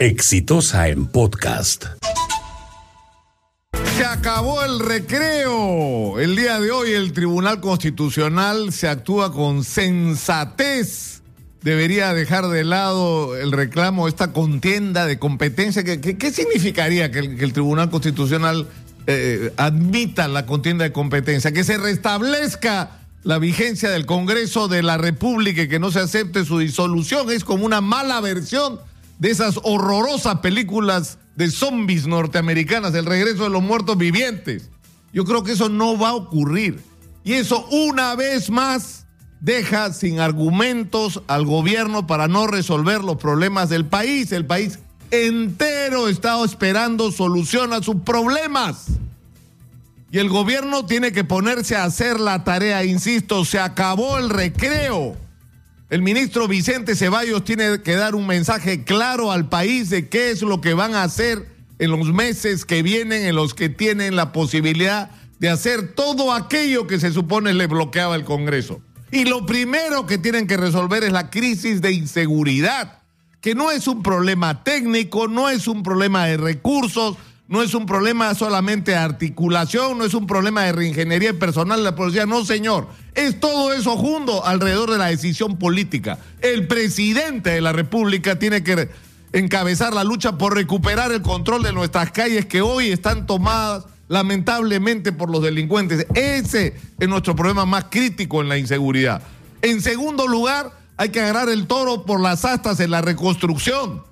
Exitosa en podcast. Se acabó el recreo. El día de hoy el Tribunal Constitucional se actúa con sensatez. Debería dejar de lado el reclamo, esta contienda de competencia. ¿Qué, significaría que el, Tribunal Constitucional eh, admita la contienda de competencia? Que se restablezca la vigencia del Congreso de la República y que no se acepte su disolución. Es como una mala versión de esas horrorosas películas de zombies norteamericanas, el regreso de los muertos vivientes. Yo creo que eso no va a ocurrir. Y eso una vez más deja sin argumentos al gobierno para no resolver los problemas del país. El país entero está esperando solución a sus problemas. Y el gobierno tiene que ponerse a hacer la tarea, insisto, se acabó el recreo. El ministro Vicente Ceballos tiene que dar un mensaje claro al país de qué es lo que van a hacer en los meses que vienen, en los que tienen la posibilidad de hacer todo aquello que se supone le bloqueaba el Congreso. Y lo primero que tienen que resolver es la crisis de inseguridad, que no es un problema técnico, no es un problema de recursos, no es un problema solamente de articulación, no es un problema de reingeniería personal de la policía, no señor, es todo eso junto alrededor de la decisión política. El presidente de la República tiene que encabezar la lucha por recuperar el control de nuestras calles que hoy están tomadas lamentablemente por los delincuentes. Ese es nuestro problema más crítico en la inseguridad. En segundo lugar, hay que agarrar el toro por las astas en la reconstrucción.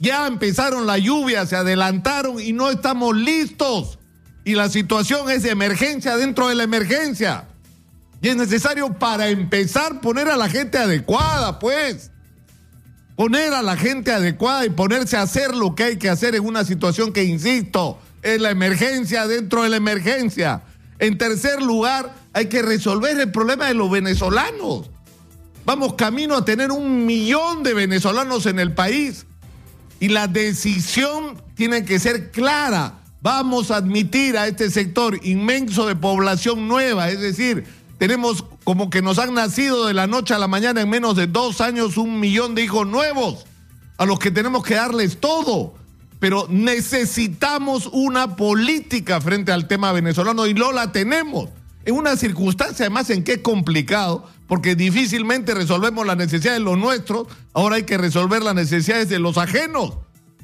Ya empezaron la lluvia, se adelantaron y no estamos listos. Y la situación es de emergencia dentro de la emergencia. Y es necesario para empezar poner a la gente adecuada, pues. Poner a la gente adecuada y ponerse a hacer lo que hay que hacer en una situación que, insisto, es la emergencia dentro de la emergencia. En tercer lugar, hay que resolver el problema de los venezolanos. Vamos camino a tener un millón de venezolanos en el país y la decisión tiene que ser clara. Vamos a admitir a este sector inmenso de población nueva, es decir, tenemos como que nos han nacido de la noche a la mañana en menos de dos años un millón de hijos nuevos, a los que tenemos que darles todo. Pero necesitamos una política frente al tema venezolano y no la tenemos. En una circunstancia además en que es complicado, porque difícilmente resolvemos las necesidades de los nuestros, ahora hay que resolver las necesidades de los ajenos,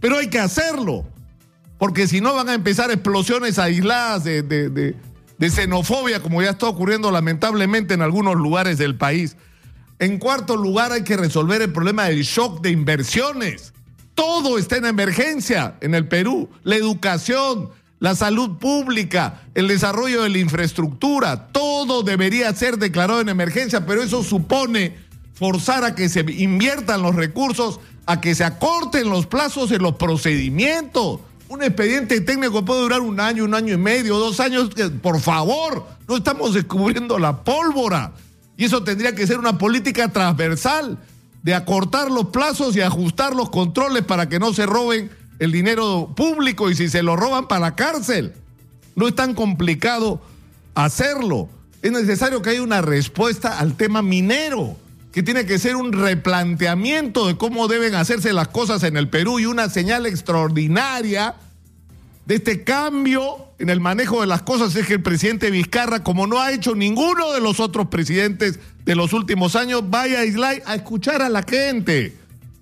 pero hay que hacerlo, porque si no van a empezar explosiones aisladas de, de, xenofobia, como ya está ocurriendo lamentablemente en algunos lugares del país. En cuarto lugar, hay que resolver el problema del shock de inversiones. Todo está en emergencia en el Perú, la educación, la salud pública, el desarrollo de la infraestructura, todo debería ser declarado en emergencia, pero eso supone forzar a que se inviertan los recursos, a que se acorten los plazos en los procedimientos. Un expediente técnico puede durar un año, un año y medio, dos años. Por favor, no estamos descubriendo la pólvora. Y eso tendría que ser una política transversal de acortar los plazos y ajustar los controles para que no se roben el dinero público y si se lo roban para la cárcel. No es tan complicado hacerlo. Es necesario que haya una respuesta al tema minero, que tiene que ser un replanteamiento de cómo deben hacerse las cosas en el Perú y una señal extraordinaria de este cambio en el manejo de las cosas es que el presidente Vizcarra, como no ha hecho ninguno de los otros presidentes de los últimos años, vaya a Islay a escuchar a la gente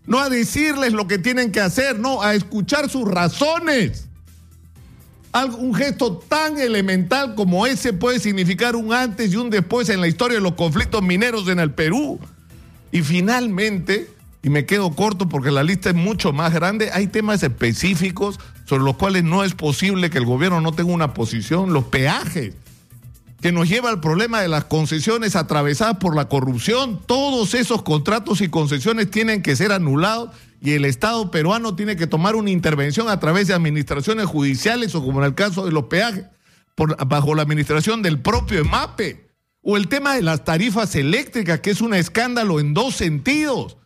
no a decirles lo que tienen que hacer, no, a escuchar sus razones. un gesto tan elemental como ese puede significar un antes y un después en la historia de los conflictos mineros en el Perú. Y finalmente, y me quedo corto porque la lista es mucho más grande, hay temas específicos sobre los cuales no es posible que el gobierno no tenga una posición, los peajes que nos lleva al problema de las concesiones atravesadas por la corrupción. Todos esos contratos y concesiones tienen que ser anulados y el Estado peruano tiene que tomar una intervención a través de administraciones judiciales o como en el caso de los peajes, bajo la administración del propio EMAPE. O el tema de las tarifas eléctricas, que es un escándalo en dos sentidos.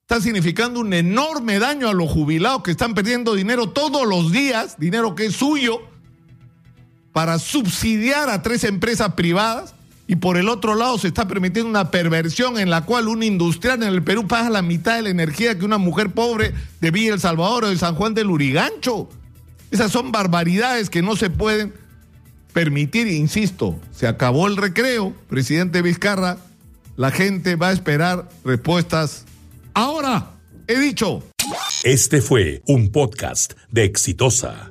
Está significando un enorme daño a los jubilados que están perdiendo dinero todos los días, dinero que es suyo para subsidiar a tres empresas privadas y por el otro lado se está permitiendo una perversión en la cual un industrial en el Perú paga la mitad de la energía que una mujer pobre de Villa El Salvador o de San Juan del Urigancho. Esas son barbaridades que no se pueden permitir, insisto, se acabó el recreo, presidente Vizcarra, la gente va a esperar respuestas ahora, he dicho. Este fue un podcast de Exitosa.